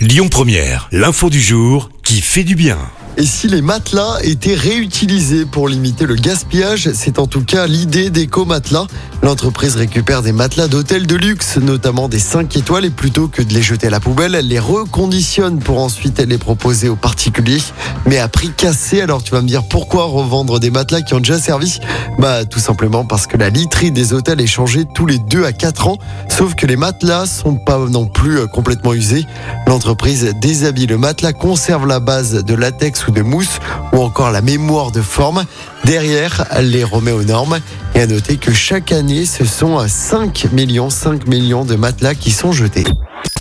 Lyon Première, l'info du jour qui fait du bien. Et si les matelas étaient réutilisés pour limiter le gaspillage, c'est en tout cas l'idée d'Eco-Matelas. L'entreprise récupère des matelas d'hôtels de luxe, notamment des 5 étoiles, et plutôt que de les jeter à la poubelle, elle les reconditionne pour ensuite les proposer aux particuliers, mais à prix cassé. Alors tu vas me dire pourquoi revendre des matelas qui ont déjà servi? Bah tout simplement parce que la literie des hôtels est changée tous les 2 à 4 ans, sauf que les matelas sont pas non plus euh, complètement usés. L'entreprise déshabille le matelas, conserve la base de latex ou de mousse ou encore la mémoire de forme. Derrière, elle les remet aux normes. Et à noter que chaque année, ce sont 5 millions, 5 millions de matelas qui sont jetés.